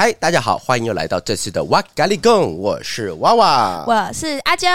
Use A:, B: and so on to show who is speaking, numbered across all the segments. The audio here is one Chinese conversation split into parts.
A: 嗨，大家好，欢迎又来到这次的哇咖喱贡，我是娃娃，
B: 我是阿娇，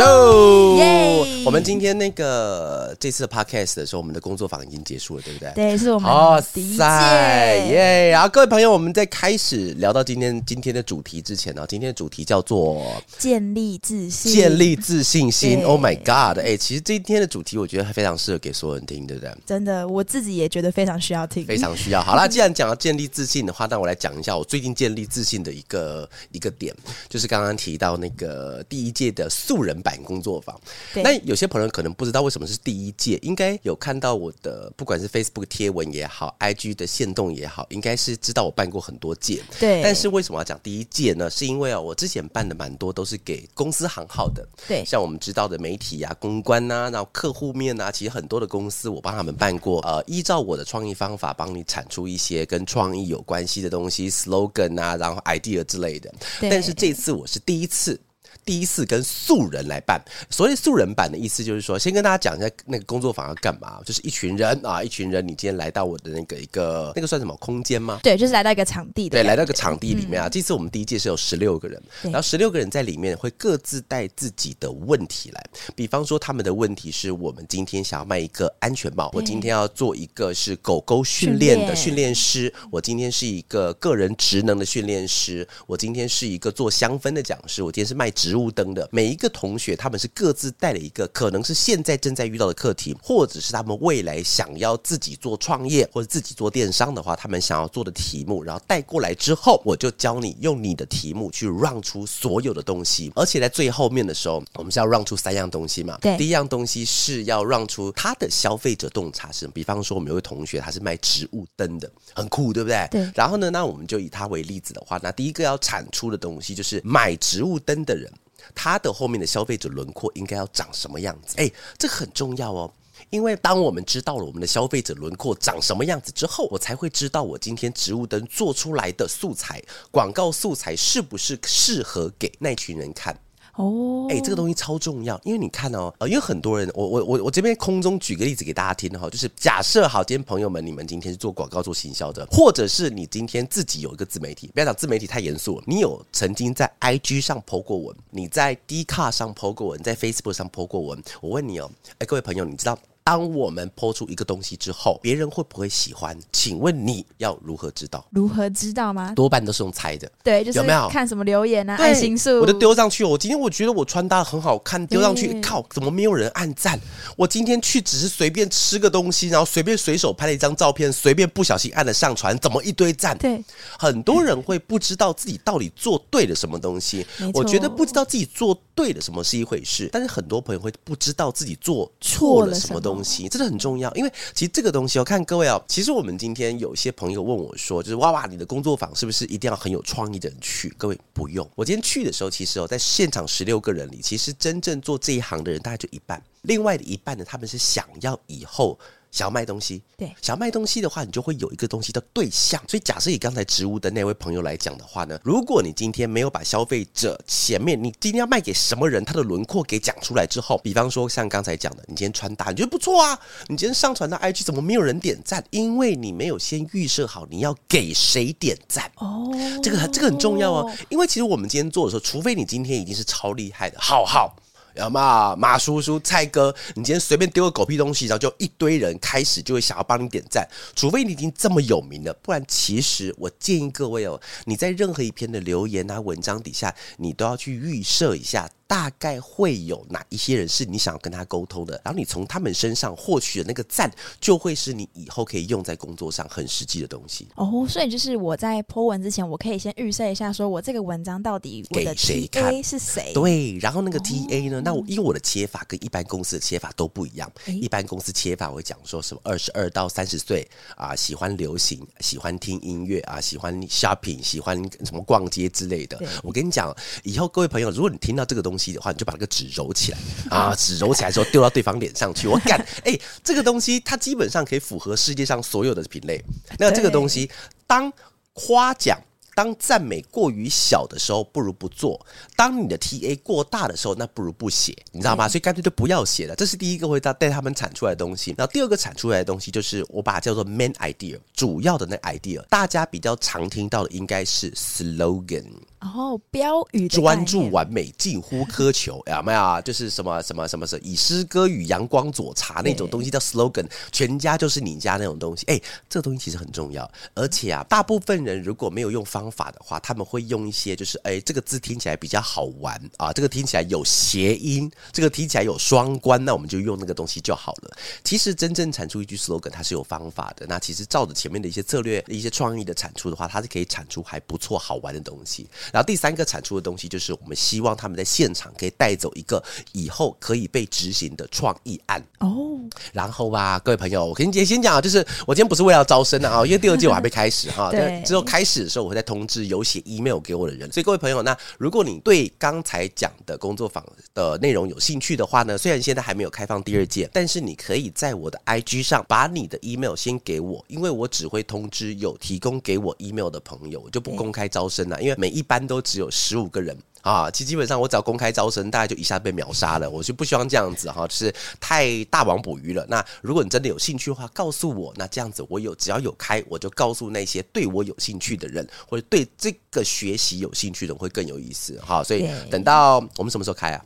A: 哟耶！我们今天那个这次的 podcast 的时候，我们的工作坊已经结束了，对不对？
B: 对，是我们第一届
A: 耶！然后各位朋友，我们在开始聊到今天今天的主题之前呢，今天的主题叫做
B: 建立自信，
A: 建立自信心。Oh my god！哎，其实今天的主题我觉得还非常适合给所有人听，对不对？
B: 真的，我自己也觉得非常需要听，
A: 非常需要。好啦，既然讲到建立自信的话，那我来讲一下。我最近建立自信的一个一个点，就是刚刚提到那个第一届的素人版工作坊。那有些朋友可能不知道为什么是第一届，应该有看到我的不管是 Facebook 贴文也好，IG 的线动也好，应该是知道我办过很多届。对。但是为什么要讲第一届呢？是因为啊，我之前办的蛮多都是给公司行号的。对。像我们知道的媒体啊、公关啊，然后客户面啊，其实很多的公司我帮他们办过。呃，依照我的创意方法，帮你产出一些跟创意有关系的东西，slogan。啊，然后 idea 之类的，但是这次我是第一次。第一次跟素人来办，所谓素人版的意思就是说，先跟大家讲一下那个工作坊要干嘛，就是一群人啊，一群人，你今天来到我的那个一个那个算什么空间吗？
B: 对，就是来到一个场地的，
A: 对，来到一个场地里面啊。嗯、这次我们第一届是有十六个人，然后十六个人在里面会各自带自己的问题来，比方说他们的问题是我们今天想要卖一个安全帽，我今天要做一个是狗狗训练的训练师，我今天是一个个人职能的训练师，我今天是一个做香氛的讲师，我今天是卖植物灯的。每一个同学，他们是各自带了一个可能是现在正在遇到的课题，或者是他们未来想要自己做创业或者自己做电商的话，他们想要做的题目，然后带过来之后，我就教你用你的题目去 run 出所有的东西，而且在最后面的时候，我们是要 run 出三样东西嘛？对，第一样东西是要 run 出他的消费者洞察是，比方说，我们有位同学他是卖植物灯的，很酷，对不对？对。然后呢，那我们就以他为例子的话，那第一个要产出的东西就是买植物灯的人。他的后面的消费者轮廓应该要长什么样子？诶，这个很重要哦，因为当我们知道了我们的消费者轮廓长什么样子之后，我才会知道我今天植物灯做出来的素材、广告素材是不是适合给那群人看。哦，哎，这个东西超重要，因为你看哦，呃，因为很多人，我我我我这边空中举个例子给大家听哈，就是假设好，今天朋友们，你们今天是做广告做行销的，或者是你今天自己有一个自媒体，不要讲自媒体太严肃了，你有曾经在 IG 上 po 过文，你在 d 卡上 po 过文，在 Facebook 上 po 过文，我问你哦，哎，各位朋友，你知道？当我们抛出一个东西之后，别人会不会喜欢？请问你要如何知道？
B: 如何知道吗？
A: 多半都是用猜的。
B: 对，就是有没有看什么留言啊？爱心数，
A: 我就丢上去。我今天我觉得我穿搭很好看，丢上去，靠，怎么没有人按赞？我今天去只是随便吃个东西，然后随便随手拍了一张照片，随便不小心按了上传，怎么一堆赞？对，很多人会不知道自己到底做对了什么东西。我觉得不知道自己做对了什么是一回事，但是很多朋友会不知道自己做错了什么东西，东西真的很重要。因为其实这个东西，我看各位哦，其实我们今天有些朋友问我说，就是哇哇，你的工作坊是不是一定要很有创意的人去？各位不用，我今天去的时候，其实哦，在现场十六个人里，其实真正做这一行的人大概就一半，另外的一半呢，他们是想要以后。想要卖东西，对，想要卖东西的话，你就会有一个东西的对象。所以，假设以刚才植物的那位朋友来讲的话呢，如果你今天没有把消费者前面你今天要卖给什么人，他的轮廓给讲出来之后，比方说像刚才讲的，你今天穿搭你觉得不错啊，你今天上传到 IG 怎么没有人点赞？因为你没有先预设好你要给谁点赞哦，这个这个很重要哦。因为其实我们今天做的时候，除非你今天已经是超厉害的，好好。要嘛马叔叔、蔡哥，你今天随便丢个狗屁东西，然后就一堆人开始就会想要帮你点赞，除非你已经这么有名了，不然其实我建议各位哦，你在任何一篇的留言啊、文章底下，你都要去预设一下。大概会有哪一些人是你想要跟他沟通的？然后你从他们身上获取的那个赞，就会是你以后可以用在工作上很实际的东西。
B: 哦，所以就是我在 po 文之前，我可以先预设一下，说我这个文章到底我的 TA 是谁？
A: 对，然后那个 TA 呢？哦、那我因为我的切法跟一般公司的切法都不一样。一般公司切法会讲说什么二十二到三十岁啊，喜欢流行，喜欢听音乐啊，喜欢 shopping，喜欢什么逛街之类的。我跟你讲，以后各位朋友，如果你听到这个东西，西的话，你就把那个纸揉起来啊，纸揉起来之后丢到对方脸上去。我干，哎、欸，这个东西它基本上可以符合世界上所有的品类。那这个东西，当夸奖。当赞美过于小的时候，不如不做；当你的 TA 过大的时候，那不如不写，你知道吗？所以干脆就不要写了。这是第一个会带带他们产出来的东西。然后第二个产出来的东西，就是我把它叫做 main idea，主要的那 idea，大家比较常听到的应该是 slogan。
B: 然后、哦、标语
A: 专注完美，近乎苛求，有没有？就是什么什么什么是以诗歌与阳光佐茶那种东西叫 slogan，全家就是你家那种东西。哎，这个东西其实很重要，而且啊，大部分人如果没有用方法的话，他们会用一些就是哎，这个字听起来比较好玩啊，这个听起来有谐音，这个听起来有双关，那我们就用那个东西就好了。其实真正产出一句 slogan，它是有方法的。那其实照着前面的一些策略、一些创意的产出的话，它是可以产出还不错、好玩的东西。然后第三个产出的东西，就是我们希望他们在现场可以带走一个以后可以被执行的创意案哦。然后吧，各位朋友，我跟你先讲啊，就是我今天不是为了招生的啊，因为第二季我还没开始哈。对，之后开始的时候，我会再通知有写 email 给我的人。所以各位朋友，那如果你对刚才讲的工作坊的内容有兴趣的话呢，虽然现在还没有开放第二届，但是你可以在我的 IG 上把你的 email 先给我，因为我只会通知有提供给我 email 的朋友，我就不公开招生了，因为每一班都只有十五个人啊，其实基本上我只要公开招生，大家就一下被秒杀了。我就不希望这样子哈，就是太大网捕鱼了。那如果你真的有兴趣的话，告诉我，那这样子我有只要有开，我就告诉那些对我有兴趣的人，或者对这个学习有兴趣的人会更有意思哈。所以等到我们什么时候开啊？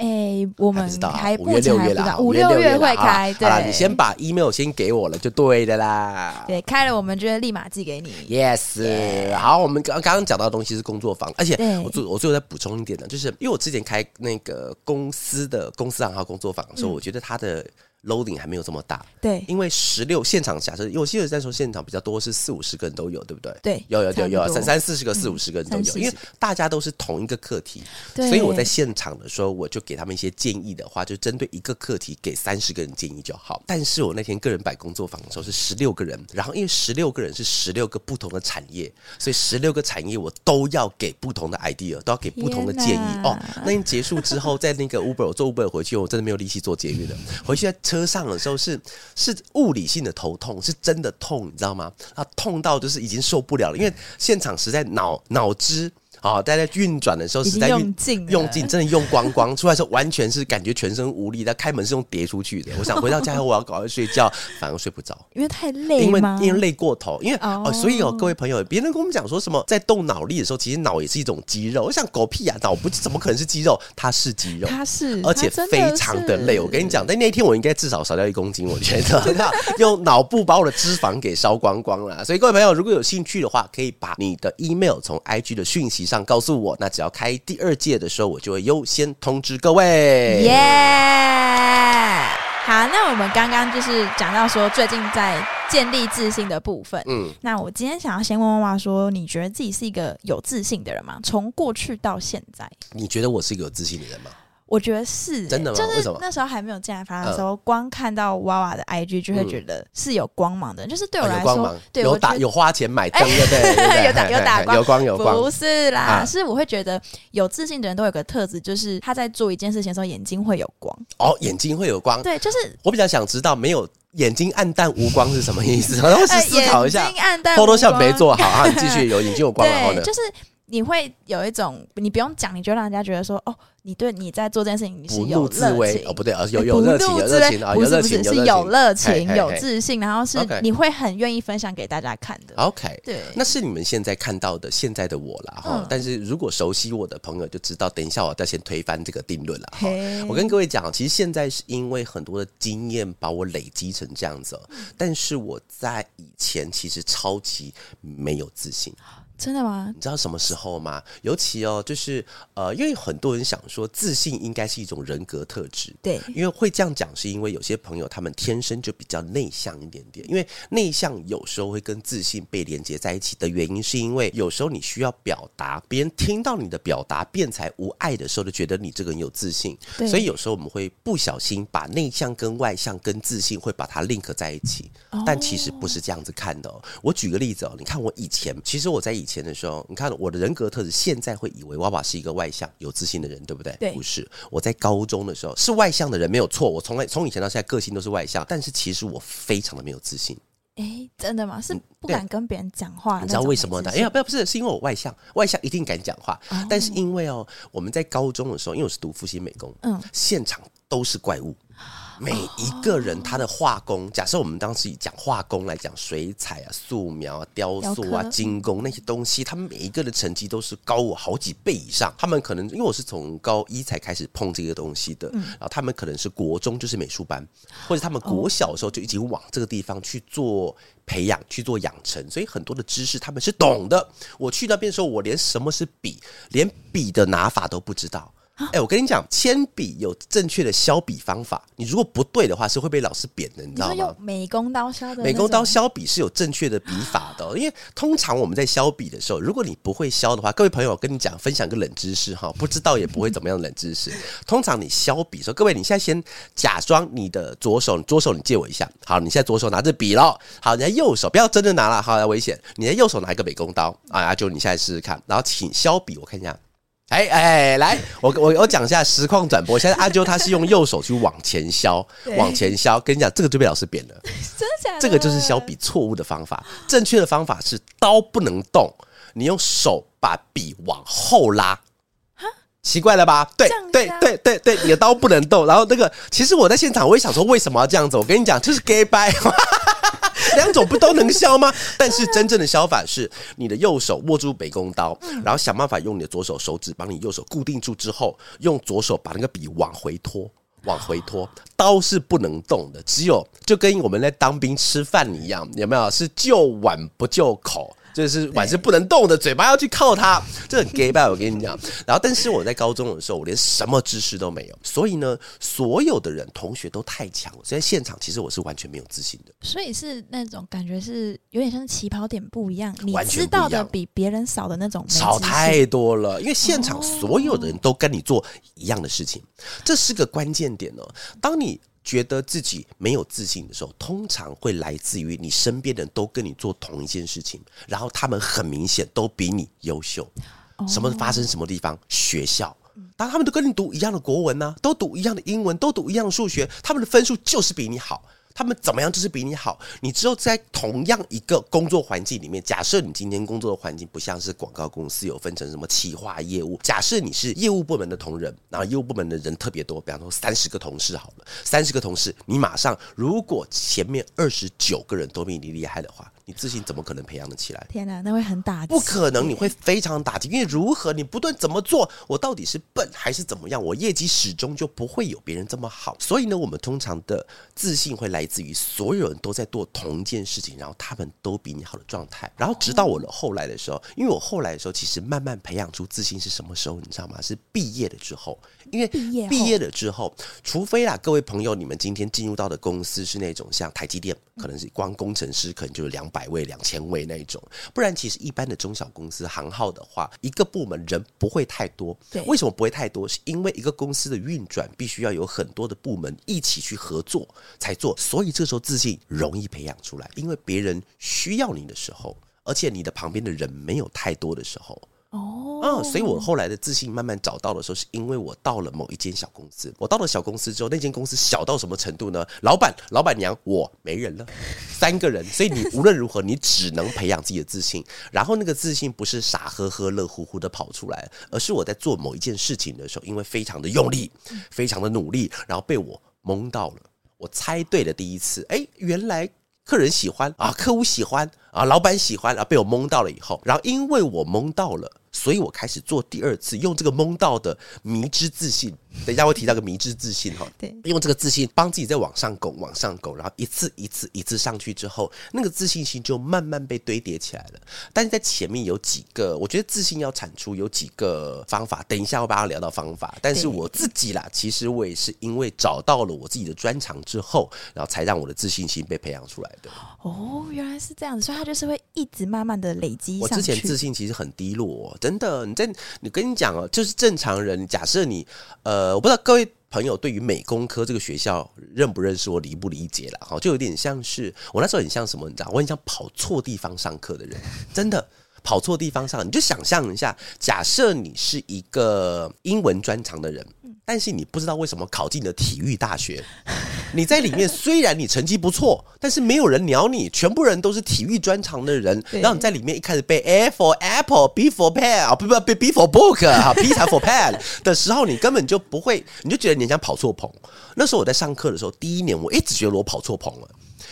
B: 哎、欸，我们还不知道，
A: 五月六月啦，
B: 五六月会开。对，
A: 好了，你先把 email 先给我了，就对的啦。
B: 对，开了我们就会立马寄给你。
A: Yes，yeah 好，我们刚刚讲到的东西是工作坊，而且我最我最后再补充一点呢，就是因为我之前开那个公司的公司账号工作坊的时候，嗯、我觉得它的。Loading 还没有这么大，
B: 对，因
A: 为十六现场假设，因为我记得在说现场比较多是四五十个人都有，对不对？
B: 对，
A: 有有有有三三四十个、四五十个人都有，因为大家都是同一个课题，所以我在现场的时候，我就给他们一些建议的话，就针对一个课题给三十个人建议就好。但是我那天个人摆工作坊的时候是十六个人，然后因为十六个人是十六个不同的产业，所以十六个产业我都要给不同的 idea，都要给不同的建议。哦。那天结束之后，在那个 Uber 我坐 Uber 回去，我真的没有力气做节约的，回去在车上的时候是。是物理性的头痛，是真的痛，你知道吗？他痛到就是已经受不了了，因为现场实在脑脑汁。好，大家在运转的时候实在用尽，用尽真的用光光，出来的时候完全是感觉全身无力。但开门是用叠出去的。我想回到家后 我要赶快睡觉，反而睡不着，
B: 因为太累，
A: 因为因为累过头。因为哦，所以哦，各位朋友，别人跟我们讲说什么在动脑力的时候，其实脑也是一种肌肉。我想狗屁啊，脑不怎么可能是肌肉？它是肌肉，
B: 它是，
A: 而且非常的累。我跟你讲，但那一天我应该至少少掉一公斤，我觉得 用脑部把我的脂肪给烧光光了。所以各位朋友，如果有兴趣的话，可以把你的 email 从 IG 的讯息上告诉我。那只要开第二届的时候，我就会优先通知各位。
B: 耶！好，那我们刚刚就是讲到说，最近在建立自信的部分。嗯，那我今天想要先问妈妈说，你觉得自己是一个有自信的人吗？从过去到现在，
A: 你觉得我是一个有自信的人吗？
B: 我觉得是、欸、
A: 真的吗？
B: 就是那时候还没有进来发的时候，光看到娃娃的 IG 就会觉得是有光芒的。就是对我来说，对
A: 有打有花钱买灯的，对，
B: 有打有打光，
A: 有光有光。
B: 不是啦，是我会觉得有自信的人都有个特质，就是他在做一件事情的时候眼睛会有光。
A: 哦，眼睛会有光。
B: 对，就是
A: 我比较想知道，没有眼睛暗淡无光是什么意思？然后去思考一下。
B: 眼睛暗淡，
A: 偷偷笑没做好啊！你继续有眼睛有光，然后呢？
B: 就是你会有一种，你不用讲，你就让人家觉得说，哦。你对你在做这件事情，你是有热情
A: 哦，不对，而是有有热情，有热情啊，
B: 不是不是是有热情，有自信，然后是你会很愿意分享给大家看的。
A: OK，
B: 对，
A: 那是你们现在看到的现在的我啦哈。但是如果熟悉我的朋友就知道，等一下我要先推翻这个定论了哈。我跟各位讲，其实现在是因为很多的经验把我累积成这样子，但是我在以前其实超级没有自信。
B: 真的吗？
A: 你知道什么时候吗？尤其哦，就是呃，因为很多人想说自信应该是一种人格特质，
B: 对，
A: 因为会这样讲，是因为有些朋友他们天生就比较内向一点点。因为内向有时候会跟自信被连接在一起的原因，是因为有时候你需要表达，别人听到你的表达辩才无碍的时候，就觉得你这个人有自信。对所以有时候我们会不小心把内向跟外向跟自信会把它 link 在一起，但其实不是这样子看的哦。我举个例子哦，你看我以前，其实我在以前。前的时候，你看我的人格特质，现在会以为娃娃是一个外向、有自信的人，对不对？
B: 对，
A: 不是。我在高中的时候是外向的人，没有错。我从来从以前到现在个性都是外向，但是其实我非常的没有自信。
B: 哎，真的吗？是不敢跟别人讲话？
A: 你知道为什么呢？哎呀，不要，不是，是因为我外向，外向一定敢讲话。哦、但是因为哦，我们在高中的时候，因为我是读复兴美工，嗯，现场都是怪物。每一个人他的画工，假设我们当时以讲画工来讲，水彩啊、素描啊、雕塑啊、精工那些东西，他们每一个的成绩都是高我好几倍以上。他们可能因为我是从高一才开始碰这个东西的，然后他们可能是国中就是美术班，或者他们国小的时候就已经往这个地方去做培养、去做养成，所以很多的知识他们是懂的。我去那边的时候，我连什么是笔，连笔的拿法都不知道。哎、欸，我跟你讲，铅笔有正确的削笔方法，你如果不对的话，是会被老师扁的，你知道吗？用
B: 美工刀削的，
A: 美工刀削笔是有正确的笔法的，因为通常我们在削笔的时候，如果你不会削的话，各位朋友，我跟你讲，分享个冷知识哈，不知道也不会怎么样冷知识。通常你削笔的时候，各位，你现在先假装你的左手，左手你借我一下，好，你现在左手拿着笔喽，好，你在右手不要真的拿了，好，要危险，你在右手拿一个美工刀啊，就你现在试试看，然后请削笔，我看一下。哎哎，来，我我我讲一下实况转播。现在阿啾他是用右手去往前削，往前削。跟你讲，这个就被老师扁了。
B: 真的假的？
A: 这个就是削笔错误的方法。正确的方法是刀不能动，你用手把笔往后拉。哈，奇怪了吧？对对对对对，你的刀不能动。然后那个，其实我在现场，我也想说，为什么要这样子？我跟你讲，就是 gay bye。两种不都能削吗？但是真正的削法是，你的右手握住北工刀，然后想办法用你的左手手指帮你右手固定住之后，用左手把那个笔往回拖，往回拖。刀是不能动的，只有就跟我们在当兵吃饭一样，有没有？是就碗不就口。就是碗是不能动的，嘴巴要去靠它，这很 gay 吧？我跟你讲。然后，但是我在高中的时候，我连什么知识都没有，所以呢，所有的人同学都太强了，所以在现场其实我是完全没有自信的。
B: 所以是那种感觉是有点像起跑点不一样，你知道的比别人少的那种，
A: 少太多了。因为现场所有的人都跟你做一样的事情，这是个关键点哦。当你觉得自己没有自信的时候，通常会来自于你身边的人都跟你做同一件事情，然后他们很明显都比你优秀。什么发生什么地方？学校，当他们都跟你读一样的国文呢，都读一样的英文，都读一样的数学，他们的分数就是比你好。他们怎么样就是比你好？你只有在同样一个工作环境里面，假设你今天工作的环境不像是广告公司有分成什么企划业务，假设你是业务部门的同仁，然后业务部门的人特别多，比方说三十个同事好了，三十个同事，你马上如果前面二十九个人都比你厉害的话。你自信怎么可能培养得起来？
B: 天哪，那会很打击。
A: 不可能，你会非常打击。因为如何，你不断怎么做，我到底是笨还是怎么样？我业绩始终就不会有别人这么好。所以呢，我们通常的自信会来来自于所有人都在做同一件事情，然后他们都比你好的状态。然后直到我的后来的时候，因为我后来的时候，其实慢慢培养出自信是什么时候？你知道吗？是毕业了之后。因为毕业了之后，除非啦，各位朋友，你们今天进入到的公司是那种像台积电，可能是光工程师可能就是两百位、两千位那一种，不然其实一般的中小公司行号的话，一个部门人不会太多。对，为什么不会太多？是因为一个公司的运转必须要有很多的部门一起去合作才做，所以这时候自信容易培养出来，因为别人需要你的时候，而且你的旁边的人没有太多的时候。哦，嗯，所以我后来的自信慢慢找到的时候，是因为我到了某一间小公司。我到了小公司之后，那间公司小到什么程度呢？老板、老板娘，我没人了，三个人。所以你无论如何，你只能培养自己的自信。然后那个自信不是傻呵呵、乐乎乎的跑出来，而是我在做某一件事情的时候，因为非常的用力，非常的努力，然后被我蒙到了。我猜对了第一次，哎，原来客人喜欢啊，客户喜欢啊，老板喜欢啊，被我蒙到了以后，然后因为我蒙到了。所以我开始做第二次，用这个蒙到的迷之自信。等一下会提到个迷之自信哈，对，用这个自信帮自己再往上拱，往上拱，然后一次一次一次上去之后，那个自信心就慢慢被堆叠起来了。但是在前面有几个，我觉得自信要产出有几个方法。等一下我把它聊到方法，但是我自己啦，其实我也是因为找到了我自己的专长之后，然后才让我的自信心被培养出来的。
B: 哦，原来是这样子，所以他就是会一直慢慢的累积。
A: 我之前自信其实很低落，真的。你在你跟你讲哦，就是正常人，假设你呃。呃，我不知道各位朋友对于美工科这个学校认不认识，我理不理解了哈，就有点像是我那时候很像什么，你知道，我很像跑错地方上课的人，真的跑错地方上，你就想象一下，假设你是一个英文专长的人，但是你不知道为什么考进了体育大学。你在里面虽然你成绩不错，但是没有人鸟你，全部人都是体育专长的人。然后你在里面一开始背 A for apple，B for pen 啊，不不不，B for book 啊，P 才 for pen 的时候，你根本就不会，你就觉得你想跑错棚。那时候我在上课的时候，第一年我一直觉得我跑错棚了。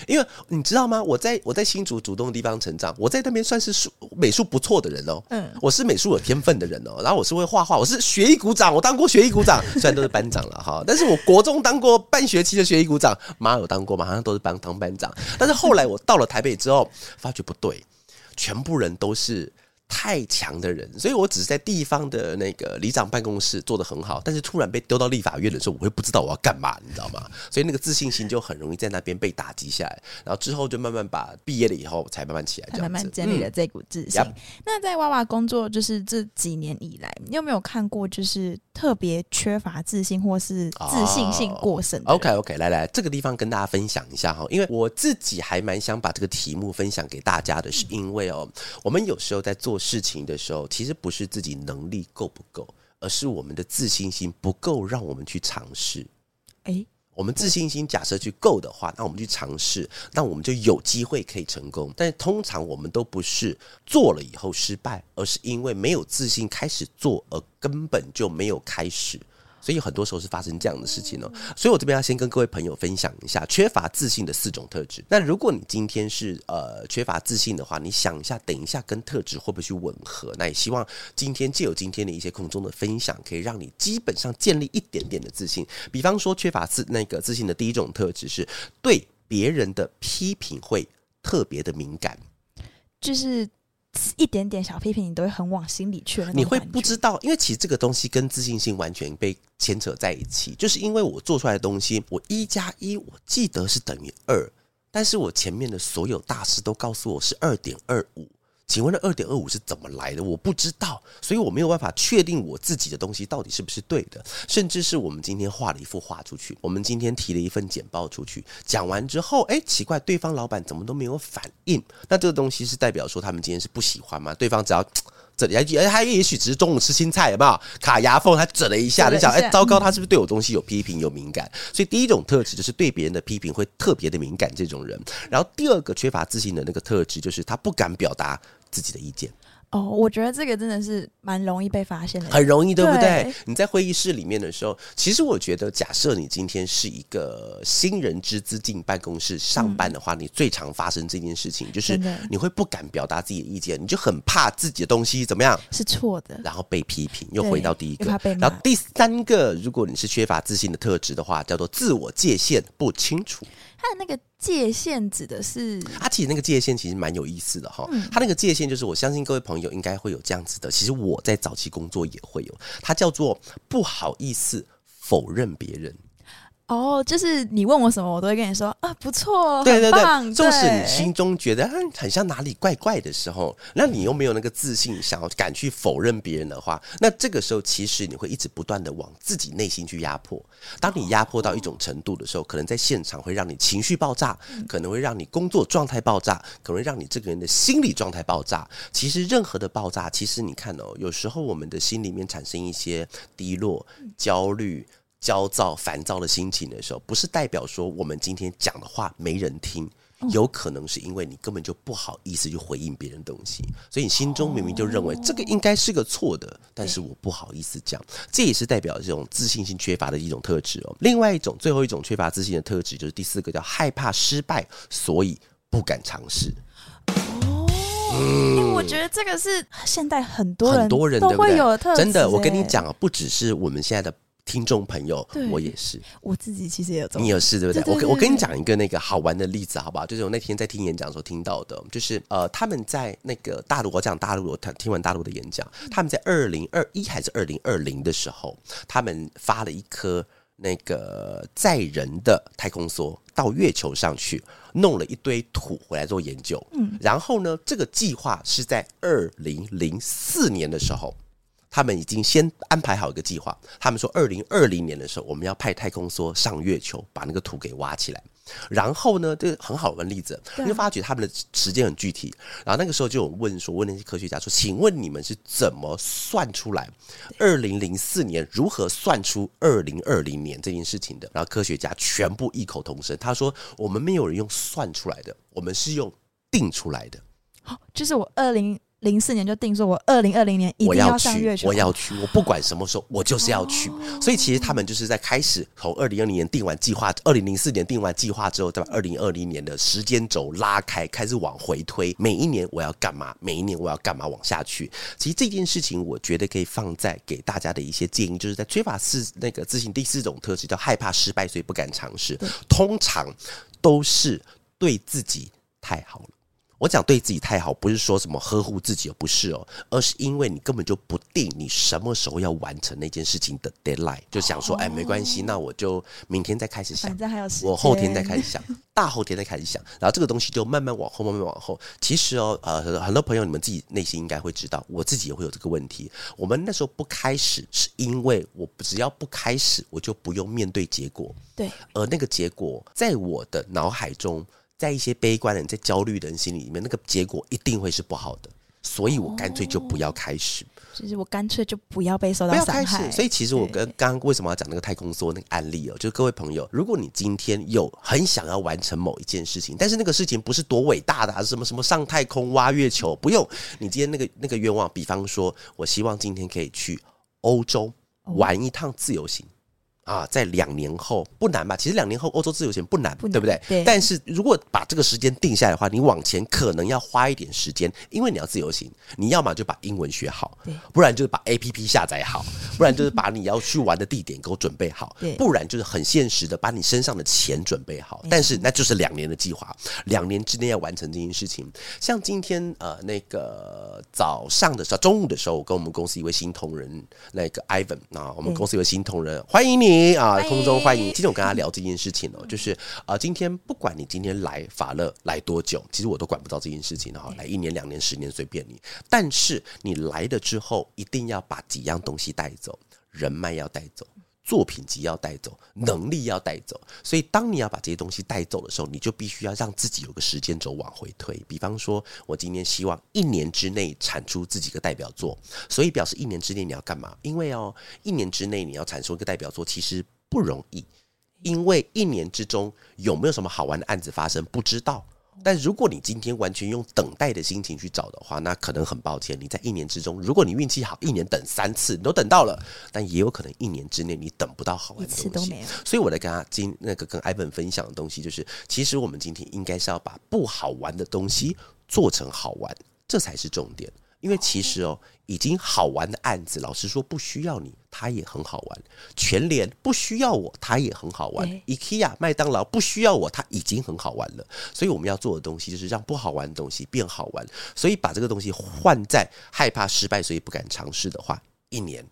A: 因为你知道吗？我在我在新竹主动的地方成长，我在那边算是术美术不错的人哦。嗯，我是美术有天分的人哦。然后我是会画画，我是学艺股长，我当过学艺股长，虽然都是班长了哈。但是我国中当过半学期的学艺股长，妈有当过吗？好像都是班当班长。但是后来我到了台北之后，发觉不对，全部人都是。太强的人，所以我只是在地方的那个里长办公室做的很好，但是突然被丢到立法院的时候，我会不知道我要干嘛，你知道吗？所以那个自信心就很容易在那边被打击下来，然后之后就慢慢把毕业了以后才慢慢起来，
B: 慢慢建立了这股自信。嗯、那在娃娃工作就是这几年以来，你有没有看过就是特别缺乏自信或是自信性过剩、
A: 哦、？OK OK，来来这个地方跟大家分享一下哈，因为我自己还蛮想把这个题目分享给大家的，是因为哦，我们有时候在做。事情的时候，其实不是自己能力够不够，而是我们的自信心不够，让我们去尝试。诶，我们自信心假设去够的话，那我们去尝试，那我们就有机会可以成功。但是通常我们都不是做了以后失败，而是因为没有自信开始做，而根本就没有开始。所以很多时候是发生这样的事情呢、所以我这边要先跟各位朋友分享一下缺乏自信的四种特质。那如果你今天是呃缺乏自信的话，你想一下，等一下跟特质会不会去吻合？那也希望今天借由今天的一些空中的分享，可以让你基本上建立一点点的自信。比方说，缺乏自那个自信的第一种特质是对别人的批评会特别的敏感，
B: 就是。一点点小批评，你都会很往心里去。
A: 你会不知道，因为其实这个东西跟自信心完全被牵扯在一起。就是因为我做出来的东西，我一加一，我记得是等于二，但是我前面的所有大师都告诉我是二点二五。请问那二点二五是怎么来的？我不知道，所以我没有办法确定我自己的东西到底是不是对的。甚至是我们今天画了一幅画出去，我们今天提了一份简报出去，讲完之后，哎，奇怪，对方老板怎么都没有反应？那这个东西是代表说他们今天是不喜欢吗？对方只要 这里，哎，他也许只是中午吃青菜，有没有卡牙缝？他整了一下，就想，哎，糟糕，他是不是对我东西有批评、有敏感？所以第一种特质就是对别人的批评会特别的敏感，这种人。然后第二个缺乏自信的那个特质就是他不敢表达。自己的意见
B: 哦，我觉得这个真的是蛮容易被发现的，
A: 很容易，对不对？对。你在会议室里面的时候，其实我觉得，假设你今天是一个新人之资进办公室上班的话，嗯，你最常发生这件事情就是你会不敢表达自己的意见，你就很怕自己的东西怎么样
B: 是错的，
A: 然后被批评。又回到第一个，然后第三个，如果你是缺乏自信的特质的话，叫做自我界限不清楚。
B: 他的那个界限指的是，
A: 他其实那个界限其实蛮有意思的哈。他那个界限就是，我相信各位朋友应该会有这样子的。其实我在早期工作也会有，它叫做不好意思否认别人。
B: 哦、oh，就是你问我什么，我都会跟你说啊，不错，
A: 对对对。纵使你心中觉得很像哪里怪怪的时候，那你又没有那个自信，想要敢去否认别人的话，那这个时候其实你会一直不断的往自己内心去压迫。当你压迫到一种程度的时候，可能在现场会让你情绪爆炸，可能会让你工作状态爆炸，可能会让你这个人的心理状态爆炸。其实任何的爆炸，其实你看哦，有时候我们的心里面产生一些低落、焦虑。焦躁、烦躁的心情的时候，不是代表说我们今天讲的话没人听，有可能是因为你根本就不好意思去回应别人东西，所以你心中明明就认为这个应该是个错的，但是我不好意思讲，这也是代表这种自信心缺乏的一种特质哦。另外一种，最后一种缺乏自信的特质就是第四个，叫害怕失败，所以不敢尝试。哦，嗯，
B: 我觉得这个是现代很多人很多人都会有的特质。
A: 真的，我跟你讲啊，不只是我们现在的。听众朋友，我也是，
B: 我自己其实也有
A: 你也是对不对？我我跟你讲一个那个好玩的例子，好不好？就是我那天在听演讲的时候听到的，就是呃，他们在那个大陆，我讲大陆，我听听完大陆的演讲，他们在二零二一还是二零二零的时候，他们发了一颗那个载人的太空梭到月球上去，弄了一堆土回来做研究，嗯，然后呢，这个计划是在二零零四年的时候。他们已经先安排好一个计划。他们说，二零二零年的时候，我们要派太空梭上月球，把那个土给挖起来。然后呢，这个很好玩例子，你就发觉他们的时间很具体。然后那个时候就有问说，问那些科学家说，请问你们是怎么算出来二零零四年如何算出二零二零年这件事情的？然后科学家全部异口同声，他说：我们没有人用算出来的，我们是用定出来的。
B: 哦，就是我二零。零四年就定说，我二零二零年一定要上月球，
A: 我要去，我不管什么时候，我就是要去。哦、所以其实他们就是在开始从二零二零年定完计划，二零零四年定完计划之后，再把二零二零年的时间轴拉开，开始往回推。每一年我要干嘛？每一年我要干嘛？往下去。其实这件事情，我觉得可以放在给大家的一些建议，就是在缺乏四那个自信第四种特质，叫害怕失败，所以不敢尝试。通常都是对自己太好了。我讲对自己太好，不是说什么呵护自己，不是哦，而是因为你根本就不定你什么时候要完成那件事情的 deadline，就想说，哎，没关系，那我就明天再开始想，
B: 反正还有时间，
A: 我后天再开始想，大后天再开始想，然后这个东西就慢慢往后，慢慢往后。其实哦，呃，很多朋友你们自己内心应该会知道，我自己也会有这个问题。我们那时候不开始，是因为我只要不开始，我就不用面对结果。
B: 对，
A: 而那个结果在我的脑海中。在一些悲观的人、在焦虑的人心里面，那个结果一定会是不好的，所以我干脆就不要开始。
B: 就是我干脆就不要被受到伤害。
A: 所以其实我跟刚刚为什么要讲那个太空梭那个案例哦，就是各位朋友，如果你今天有很想要完成某一件事情，但是那个事情不是多伟大的，还是什么什么上太空、挖月球，不用。你今天那个那个愿望，比方说，我希望今天可以去欧洲玩一趟自由行。啊，在两年后不难吧？其实两年后欧洲自由行不难，不难，对不对？
B: 对。
A: 但是如果把这个时间定下来的话，你往前可能要花一点时间，因为你要自由行，你要么就把英文学好，不然就是把 APP 下载好，不然就是把你要去玩的地点给我准备好，不然就是很现实的把你身上的钱准备好。但是那就是两年的计划，两年之内要完成这件事情。像今天呃那个早上的时候，中午的时候，我跟我们公司一位新同仁那个 Ivan 啊，我们公司一位新同仁，欢迎你。啊，空中欢迎！今天我跟他聊这件事情哦，就是啊，今天不管你今天来法乐来多久，其实我都管不到这件事情哈，来一年、两年、十年随便你。但是你来了之后，一定要把几样东西带走，人脉要带走。作品集要带走，能力要带走，所以当你要把这些东西带走的时候，你就必须要让自己有个时间轴往回推。比方说，我今天希望一年之内产出自己的代表作，所以表示一年之内你要干嘛？因为哦，一年之内你要产出一个代表作其实不容易，因为一年之中有没有什么好玩的案子发生，不知道。但如果你今天完全用等待的心情去找的话，那可能很抱歉，你在一年之中，如果你运气好，一年等三次你都等到了，但也有可能一年之内你等不到好玩的东西。都没有。所以我在跟他今那个跟艾本分享的东西，就是其实我们今天应该是要把不好玩的东西做成好玩，这才是重点。因为其实哦，已经好玩的案子，老实说不需要你，它也很好玩。全联不需要我，它也很好玩。IKEA、麦当劳不需要我，它已经很好玩了。所以我们要做的东西，就是让不好玩的东西变好玩。所以把这个东西换在害怕失败，所以不敢尝试的话，一年、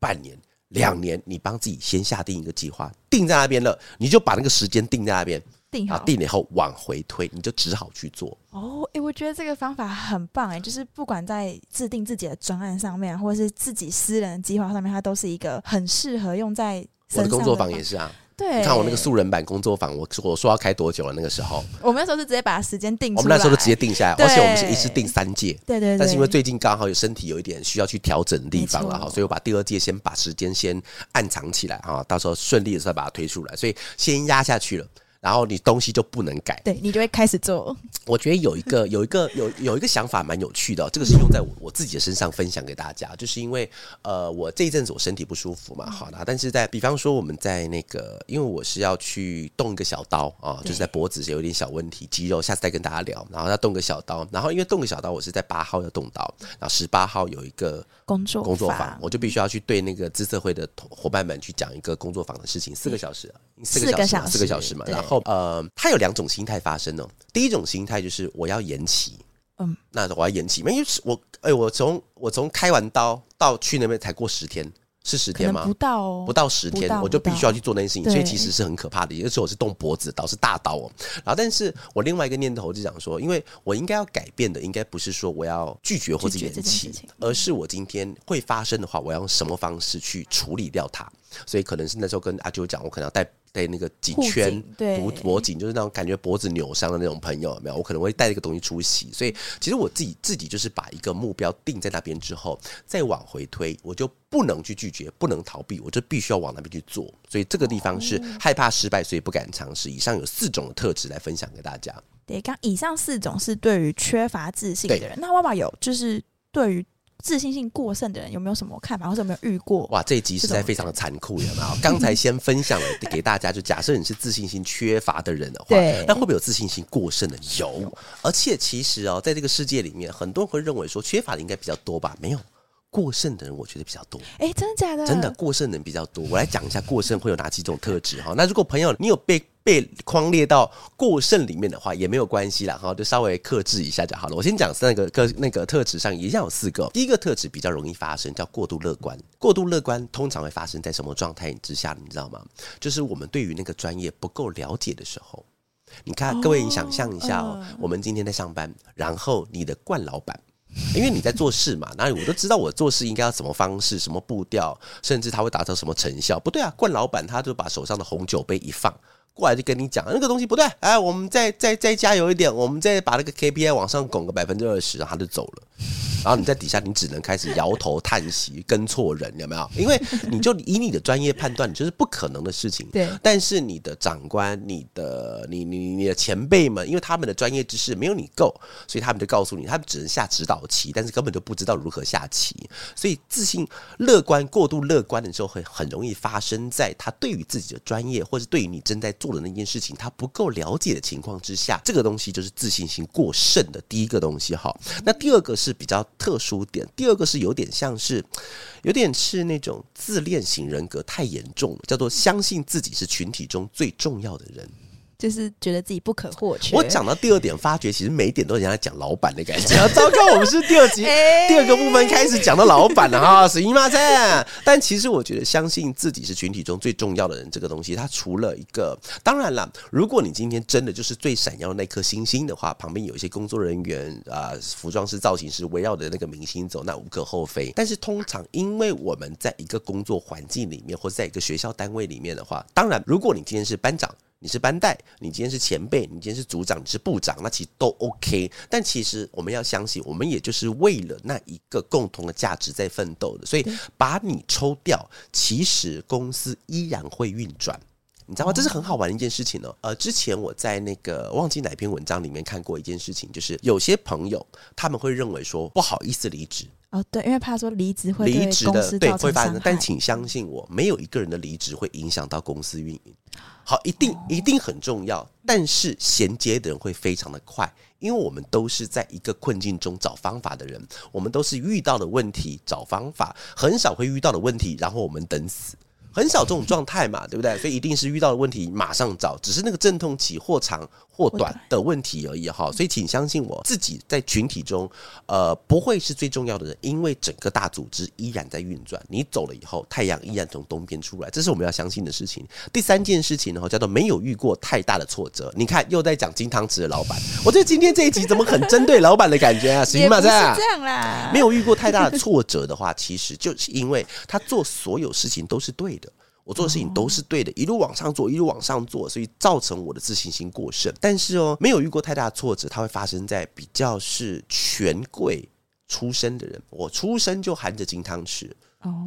A: 半年、两年，你帮自己先下定一个计划，定在那边了，你就把那个时间定在那边。定好，定了以后往回推，你就只好去做。
B: 哦，哎、欸，我觉得这个方法很棒，哎，就是不管在制定自己的专案上面，或者是自己私人的计划上面，它都是一个很适合用在
A: 我的工作坊也是啊。对，你看我那个素人版工作坊，我我说要开多久了？那个时候，
B: 我们那时候是直接把时间定，
A: 我们那时候就直接定下来，而且我们是一次定三届。
B: 对，对对。
A: 但是因为最近刚好有身体有一点需要去调整的地方了哈，所以我把第二届先把时间先暗藏起来哈，到时候顺利的时候把它推出来，所以先压下去了。然后你东西就不能改，
B: 对，你就会开始做。
A: 我觉得有一个 有一个有有一个想法蛮有趣的，哦，这个是用在我我自己的身上分享给大家，就是因为呃，我这一阵子我身体不舒服嘛，好的，但是在比方说我们在那个，因为我是要去动一个小刀啊，就是在脖子有点小问题，肌肉，下次再跟大家聊。然后要动个小刀，然后因为动个小刀，我是在八号要动刀，然后十八号有一个工作工作坊，我就必须要去对那个资策会的伙伴们去讲一个工作坊的事情，四个小时，四个小时，四个小时嘛，然后。呃，他有两种心态发生哦。第一种心态就是我要延期，嗯，那我要延期，因为我哎，我从我从开完刀到去那边才过十天，是十天吗？
B: 不到哦，
A: 不到十天，我就必须要去做那件事情，所以其实是很可怕的。有时候我是动脖子刀，是大刀哦。然后，但是我另外一个念头就想说，因为我应该要改变的，应该不是说我要拒绝或者延期，而是我今天会发生的话，我要用什么方式去处理掉它。所以可能是那时候跟阿啾讲，我可能要带。带那个颈圈，
B: 对，
A: 脖脖颈就是那种感觉脖子扭伤的那种朋友，有没有？我可能会带一个东西出席。所以其实我自己自己就是把一个目标定在那边之后，再往回推，我就不能去拒绝，不能逃避，我就必须要往那边去做。所以这个地方是害怕失败，所以不敢尝试。以上有四种的特质来分享给大家。
B: 对，刚以上四种是对于缺乏自信的人。那爸爸有就是对于。自信心过剩的人有没有什么看法，或者有没有遇过？
A: 哇，这一集实在非常的残酷，有没有？刚才先分享了给大家，就假设你是自信心缺乏的人的话，对，那会不会有自信心过剩的？有，而且其实哦，在这个世界里面，很多人会认为说缺乏的应该比较多吧？没有，过剩的人我觉得比较多。
B: 哎，真的假的？
A: 真的过剩的人比较多。我来讲一下过剩会有哪几种特质哈。那如果朋友你有被被框列到过剩里面的话，也没有关系啦，哈，就稍微克制一下就好了。我先讲三个个那个特质上，一样有四个。第一个特质比较容易发生，叫过度乐观。过度乐观通常会发生在什么状态之下？你知道吗？就是我们对于那个专业不够了解的时候。你看，各位，你想象一下哦，我们今天在上班，然后你的冠老板，因为你在做事嘛，哪里我都知道我做事应该要什么方式、什么步调，甚至他会达到什么成效。不对啊，冠老板他就把手上的红酒杯一放。过来就跟你讲那个东西不对，哎，我们再再再加油一点，我们再把那个 KPI 往上拱个百分之二十，然后他就走了。然后你在底下，你只能开始摇头叹息，跟错人有没有？因为你就以你的专业判断，你就是不可能的事情。对。但是你的长官、你的你你你的前辈们，因为他们的专业知识没有你够，所以他们就告诉你，他们只能下指导棋，但是根本就不知道如何下棋。所以自信乐观、过度乐观的时候，会很容易发生在他对于自己的专业，或是对于你正在做做的那件事情，他不够了解的情况之下，这个东西就是自信心过剩的第一个东西。哈，那第二个是比较。特殊点，第二个是有点像是，有点是那种自恋型人格太严重了，叫做相信自己是群体中最重要的人。
B: 就是觉得自己不可或缺。
A: 我讲到第二点，发觉其实每一点都是人家讲老板的感觉。糟糕，我们是第二集第二个部分开始讲到老板了哈，是姨妈在。但其实我觉得，相信自己是群体中最重要的人这个东西，它除了一个，当然了，如果你今天真的就是最闪耀的那颗星星的话，旁边有一些工作人员啊、呃，服装师、造型师围绕着那个明星走，那无可厚非。但是通常，因为我们在一个工作环境里面，或在一个学校单位里面的话，当然，如果你今天是班长。你是班代，你今天是前辈，你今天是组长，你是部长，那其实都 OK。但其实我们要相信，我们也就是为了那一个共同的价值在奋斗的。所以把你抽掉，其实公司依然会运转，你知道吗？这是很好玩的一件事情哦。呃，之前我在那个忘记哪篇文章里面看过一件事情，就是有些朋友他们会认为说不好意思离职。
B: 哦，对，因为怕说离职会对公司造成伤害。对，会发生。
A: 但请相信我，没有一个人的离职会影响到公司运营。好，一定一定很重要，但是衔接的人会非常的快，因为我们都是在一个困境中找方法的人，我们都是遇到的问题找方法，很少会遇到的问题，然后我们等死。很少这种状态嘛，对不对？所以一定是遇到的问题马上找，只是那个阵痛期或长或短的问题而已哈。所以请相信我自己在群体中，呃，不会是最重要的人，因为整个大组织依然在运转。你走了以后，太阳依然从东边出来，这是我们要相信的事情。第三件事情呢，叫做没有遇过太大的挫折。你看，又在讲金汤匙的老板，我觉得今天这一集怎么很针对老板的感觉啊？行吗？这
B: 样啦，
A: 没有遇过太大的挫折的话，其实就是因为他做所有事情都是对的。我做的事情都是对的，一路往上做，一路往上做，所以造成我的自信心过剩。但是哦，没有遇过太大的挫折，它会发生在比较是权贵出身的人。我出生就含着金汤匙。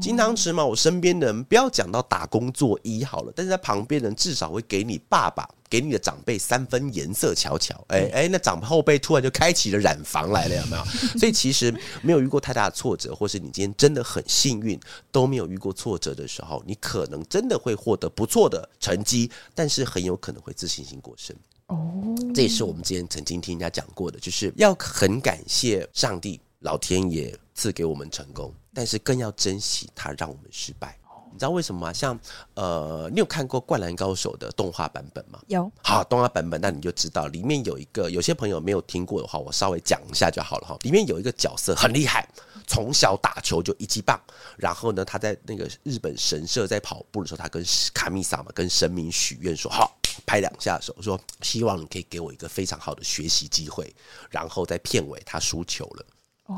A: 金汤匙嘛，我身边的人不要讲到打工做揖好了，但是在旁边人至少会给你爸爸、给你的长辈三分颜色瞧瞧。哎、欸、哎、欸，那长后辈突然就开启了染房来了，有没有？所以其实没有遇过太大的挫折，或是你今天真的很幸运都没有遇过挫折的时候，你可能真的会获得不错的成绩，但是很有可能会自信心过剩。哦，这也是我们之前曾经听人家讲过的，就是要很感谢上帝、老天爷赐给我们成功。但是更要珍惜它，让我们失败。你知道为什么吗？像呃，你有看过《灌篮高手》的动画版本吗？
B: 有。
A: 好，动画版本，那你就知道里面有一个，有些朋友没有听过的话，我稍微讲一下就好了哈。里面有一个角色很厉害，从小打球就一级棒。然后呢，他在那个日本神社在跑步的时候，他跟卡米萨嘛，跟神明许愿说：“好，拍两下手，说希望你可以给我一个非常好的学习机会。”然后在片尾，他输球了。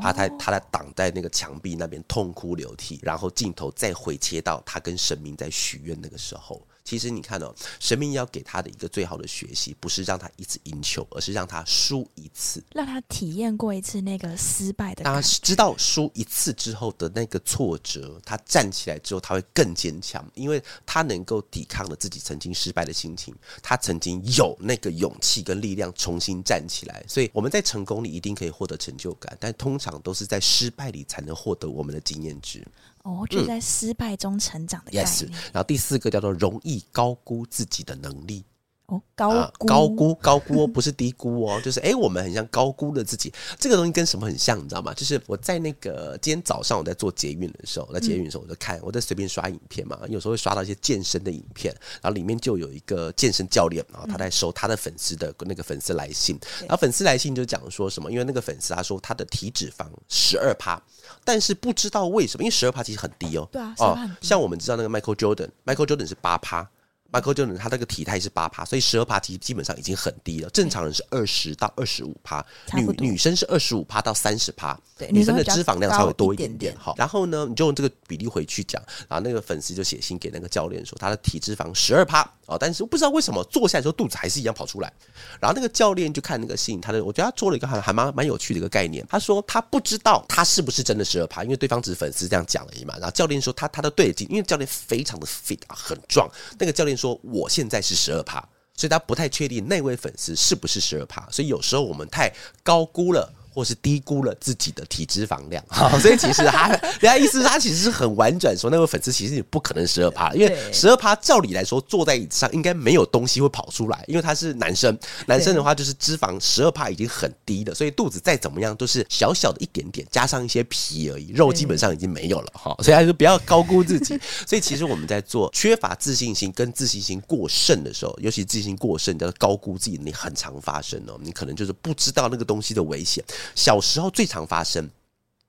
A: 他在他在挡在那个墙壁那边痛哭流涕，然后镜头再回切到他跟神明在许愿那个时候，其实你看哦，神明要给他的一个最好的学习，不是让他一次赢球，而是让他输一次，
B: 让他体验过一次那个失败的。
A: 他知道输一次之后的那个挫折，他站起来之后他会更坚强，因为他能够抵抗了自己曾经失败的心情，他曾经有那个勇气跟力量重新站起来。所以我们在成功里一定可以获得成就感，但通常都是在失败里才能获得我们的经验值。
B: 哦，就在失败中成长的概念。
A: 然后第四个叫做容易高估自己的能力。
B: 哦，高
A: 高估高估哦，不是低估哦，就是哎，我们很像高估了自己。这个东西跟什么很像，你知道吗？就是我在那个今天早上我在做捷运的时候，在捷运的时候我就看，我在随便刷影片嘛，有时候会刷到一些健身的影片，然后里面就有一个健身教练，然后他在收他的粉丝的那个粉丝来信，然后粉丝来信就讲说什么，因为那个粉丝他说他的体脂肪十二趴，但是不知道为什么，因为十二趴其实很低哦，
B: 对啊，
A: 哦，像我们知道那个 Michael Jordan，Michael Jordan 是八趴。Michael Jordan 他那个体态是八趴，所以十二趴其实基本上已经很低了。正常人是二十到二十五趴，女女生是二十五趴到三十趴，女生的脂肪量稍微多一点点。好，然后呢，你就用这个比例回去讲，然后那个粉丝就写信给那个教练说，他的体脂肪十二趴哦，但是不知道为什么坐下来之后肚子还是一样跑出来。然后那个教练就看那个信，他的我觉得他做了一个还还蛮蛮有趣的一个概念。他说他不知道他是不是真的十二趴，因为对方只是粉丝这样讲而已嘛。然后教练说他他的对劲，因为教练非常的 fit 啊，很壮。那个教练说我现在。是十二趴，所以他不太确定那位粉丝是不是十二趴，所以有时候我们太高估了。或是低估了自己的体脂肪量，所以其实他人家意思他其实是很婉转说，那位粉丝其实也不可能十二趴，因为十二趴照理来说坐在椅子上应该没有东西会跑出来，因为他是男生，男生的话就是脂肪十二趴已经很低了，所以肚子再怎么样都是小小的一点点，加上一些皮而已，肉基本上已经没有了哈，所以还是不要高估自己。所以其实我们在做缺乏自信心跟自信心过剩的时候，尤其自信心过剩叫做高估自己，你很常发生哦，你可能就是不知道那个东西的危险。小时候最常发生，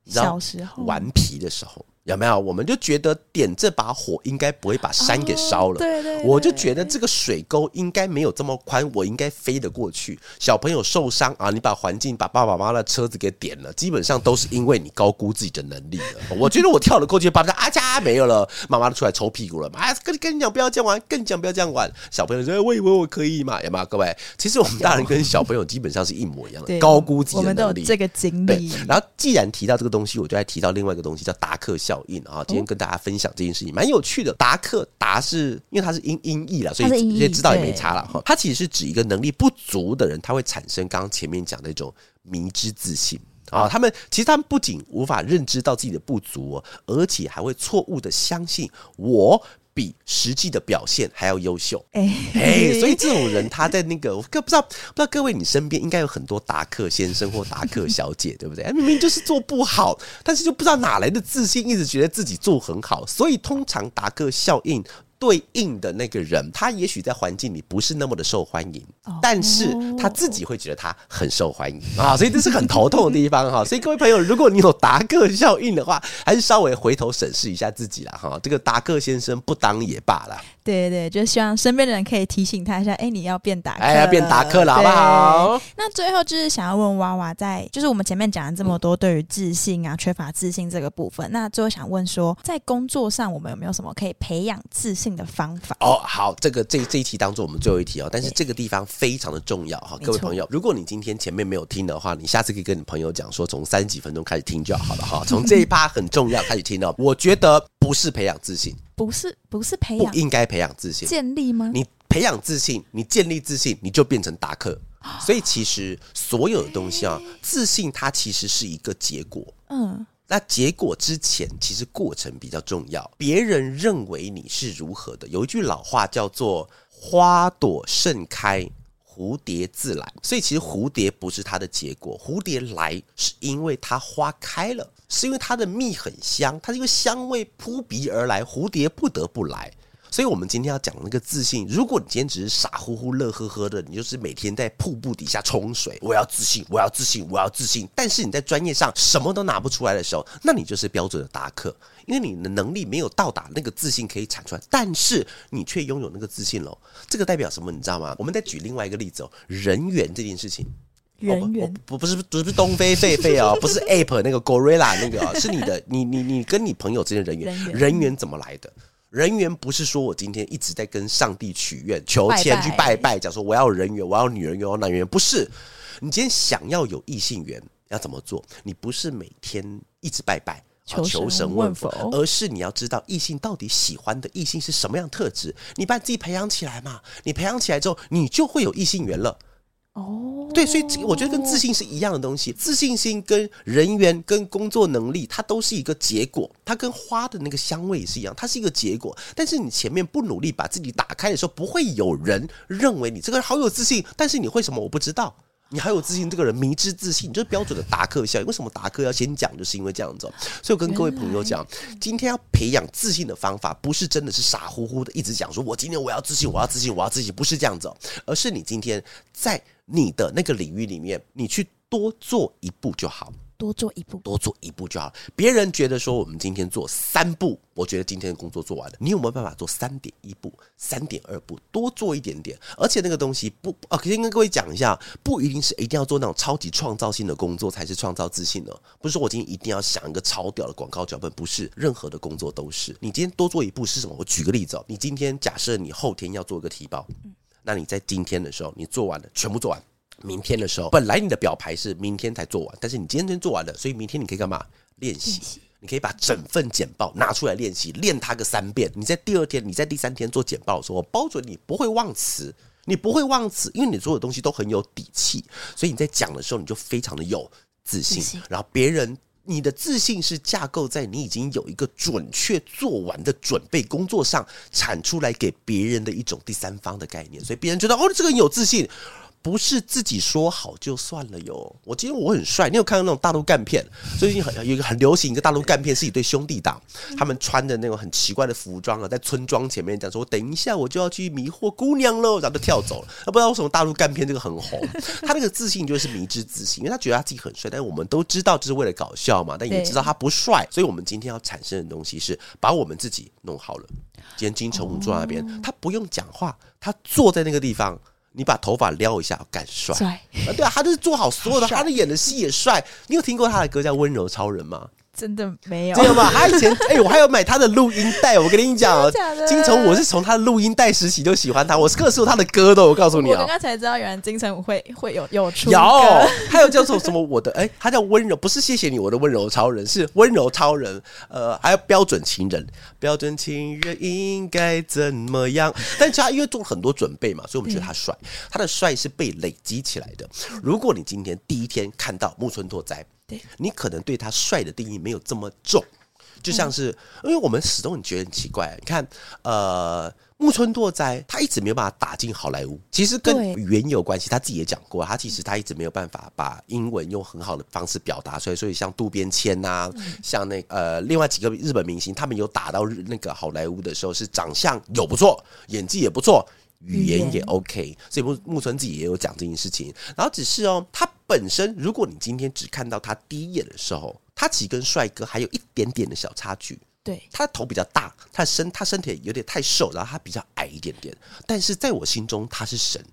B: 小时候
A: 顽皮的时候。有没有？我们就觉得点这把火应该不会把山给烧了。对对，我就觉得这个水沟应该没有这么宽，我应该飞得过去。小朋友受伤啊，你把环境把爸爸妈妈的车子给点了，基本上都是因为你高估自己的能力了。我觉得我跳了过去，爸爸啊家没有了，妈妈都出来抽屁股了。啊，跟跟你讲不要这样玩，跟你讲不要这样玩。小朋友说：“我以为我可以嘛？”有没有？各位，其实我们大人跟小朋友基本上是一模一样的，高估自己的能力。我们都有
B: 这个经历。
A: 然后既然提到这个东西，我就来提到另外一个东西，叫达克效应啊。今天跟大家分享这件事情蛮有趣的。达克达是因为它是音音译了，所以这些知道也没差了哈。它其实是指一个能力不足的人，他会产生刚刚前面讲的那种迷之自信啊。他们其实他们不仅无法认知到自己的不足，而且还会错误的相信我。比实际的表现还要优秀，哎、欸，所以这种人他在那个，我不知道，不知道各位你身边应该有很多达克先生或达克小姐，对不对？明明就是做不好，但是就不知道哪来的自信，一直觉得自己做很好，所以通常达克效应。对应的那个人，他也许在环境里不是那么的受欢迎，但是他自己会觉得他很受欢迎啊，所以这是很头痛的地方哈。所以各位朋友，如果你有达克效应的话，还是稍微回头审视一下自己啦哈。这个达克先生不当也罢了。
B: 对对，就希望身边的人可以提醒他一下，哎，你要变达克，
A: 哎，要变达克了，好不好？
B: 那最后就是想要问娃娃，在就是我们前面讲了这么多对于自信啊、缺乏自信这个部分，那最后想问说，在工作上我们有没有什么可以培养自信的方法？
A: 哦，好，这个这这一题当做我们最后一题哦，但是这个地方非常的重要哈，各位朋友，如果你今天前面没有听的话，你下次可以跟你朋友讲说，从三十几分钟开始听就好了哈，从这一趴很重要开始听哦，我觉得不是培养自信。
B: 不是不是培养，
A: 不应该培养自信，
B: 建立吗？
A: 你培养自信，你建立自信，你就变成达克。所以其实所有的东西啊，自信它其实是一个结果。嗯，那结果之前其实过程比较重要。别人认为你是如何的，有一句老话叫做“花朵盛开，蝴蝶自来”。所以其实蝴蝶不是它的结果，蝴蝶来是因为它花开了。是因为它的蜜很香，它这个香味扑鼻而来，蝴蝶不得不来。所以，我们今天要讲那个自信，如果你今天只是傻乎乎、乐呵呵的，你就是每天在瀑布底下冲水，我要自信，我要自信，我要自信。但是你在专业上什么都拿不出来的时候，那你就是标准的达克，因为你的能力没有到达那个自信可以产出来，但是你却拥有那个自信喽。这个代表什么？你知道吗？我们再举另外一个例子哦，人缘这件事情。
B: 人缘
A: 不不是不是东非狒狒哦，不是 ape 那个 gorilla 那个，是你的你你你跟你朋友之间的人缘，人缘怎么来的？人缘不是说我今天一直在跟上帝许愿、求签去拜拜，讲说我要人缘，我要女人缘，我要男人缘，不是。你今天想要有异性缘，要怎么做？你不是每天一直拜拜。求神问佛，而是你要知道异性到底喜欢的异性是什么样特质，你把自己培养起来嘛。你培养起来之后，你就会有异性缘了。哦，对，所以我觉得跟自信是一样的东西，自信心跟人缘跟工作能力，它都是一个结果。它跟花的那个香味也是一样，它是一个结果。但是你前面不努力把自己打开的时候，不会有人认为你这个人好有自信。但是你会什么？我不知道。你还有自信，这个人迷之自信，就是标准的达克效应。为什么达克要先讲？就是因为这样子。所以我跟各位朋友讲，今天要培养自信的方法，不是真的是傻乎乎的一直讲说，我今天我要自信，我要自信，我要自信，不是这样子，而是你今天在你的那个领域里面，你去多做一步就好。
B: 多做一步，
A: 多做一步就好。别人觉得说我们今天做三步，我觉得今天的工作做完了。你有没有办法做三点一步、三点二步？多做一点点。而且那个东西不哦，先跟各位讲一下，不一定是一定要做那种超级创造性的工作才是创造自信的。不是说我今天一定要想一个超屌的广告脚本，不是。任何的工作都是。你今天多做一步是什么？我举个例子哦，你今天假设你后天要做一个提报，那你在今天的时候你做完了，全部做完。明天的时候，本来你的表牌是明天才做完，但是你今天做完了，所以明天你可以干嘛？练习。你可以把整份简报拿出来练习，练它个三遍。你在第二天，你在第三天做简报的时候，我包准你不会忘词，你不会忘词，因为你做的东西都很有底气，所以你在讲的时候你就非常的有自信。然后别人，你的自信是架构在你已经有一个准确做完的准备工作上产出来给别人的一种第三方的概念，所以别人觉得哦，这个人有自信。不是自己说好就算了哟。我今天我很帅，你有看到那种大陆干片？最近很有一个很流行一个大陆干片，是一对兄弟档，他们穿着那种很奇怪的服装啊，在村庄前面讲说：“等一下我就要去迷惑姑娘喽。”然后就跳走了。那不知道为什么大陆干片这个很红，他那个自信就是迷之自信，因为他觉得他自己很帅。但是我们都知道这是为了搞笑嘛，但也知道他不帅，所以我们今天要产生的东西是把我们自己弄好了。今天金城武坐那边，他不用讲话，他坐在那个地方。你把头发撩一下，干帅！对啊，他就是做好所有的，帅他的演的戏也帅。你有听过他的歌叫《温柔超人》吗？
B: 真的没有，
A: 真的吗？他以前哎、欸，我还有买他的录音带。我跟你讲，金城武，我是从他的录音带时期就喜欢他，我是各首他的歌的。我告诉你啊，
B: 我刚刚才知道，原来金城武会会有有出
A: 有，还有叫做什么我的哎、欸，他叫温柔，不是谢谢你，我的温柔超人是温柔超人。呃，还有标准情人，标准情人应该怎么样？但是他因为做了很多准备嘛，所以我们觉得他帅。嗯、他的帅是被累积起来的。如果你今天第一天看到木村拓哉。你可能对他帅的定义没有这么重，就像是，因为我们始终很觉得很奇怪。你看，呃，木村拓哉他一直没有办法打进好莱坞，其实跟语言有关系。他自己也讲过，他其实他一直没有办法把英文用很好的方式表达出来。所以像渡边谦呐，像那呃另外几个日本明星，他们有打到那个好莱坞的时候，是长相有不错，演技也不错。语言也 OK，所以木木村自己也有讲这件事情。然后只是哦，他本身，如果你今天只看到他第一眼的时候，他其实跟帅哥还有一点点的小差距。对，他的头比较大，他的身他身体有点太瘦，然后他比较矮一点点。但是在我心中，他是神。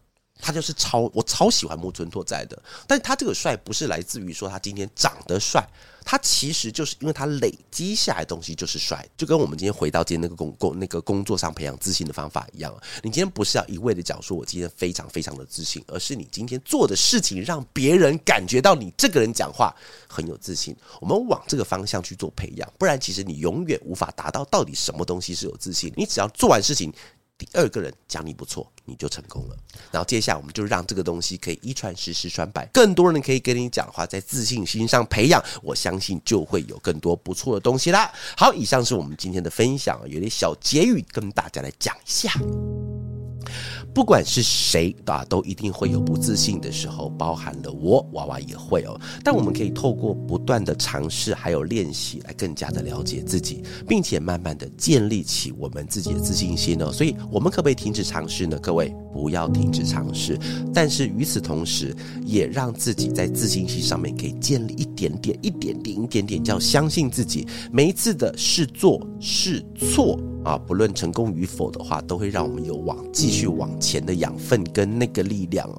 A: 他就是超，我超喜欢木村拓哉的，但是他这个帅不是来自于说他今天长得帅，他其实就是因为他累积下来的东西就是帅，就跟我们今天回到今天那个工工那个工作上培养自信的方法一样。你今天不是要一味的讲说我今天非常非常的自信，而是你今天做的事情让别人感觉到你这个人讲话很有自信。我们往这个方向去做培养，不然其实你永远无法达到到底什么东西是有自信。你只要做完事情。第二个人讲你不错，你就成功了。然后接下来我们就让这个东西可以一传十，十传百，更多人可以跟你讲话，在自信心上培养，我相信就会有更多不错的东西啦。好，以上是我们今天的分享，有点小结语跟大家来讲一下。不管是谁啊，都一定会有不自信的时候，包含了我娃娃也会哦。但我们可以透过不断的尝试还有练习，来更加的了解自己，并且慢慢的建立起我们自己的自信心哦。所以，我们可不可以停止尝试呢？各位不要停止尝试，但是与此同时，也让自己在自信心上面可以建立一点点、一点点、一点点，叫相信自己。每一次的试做试错啊，不论成功与否的话，都会让我们有往继续往前的养分跟那个力量啊，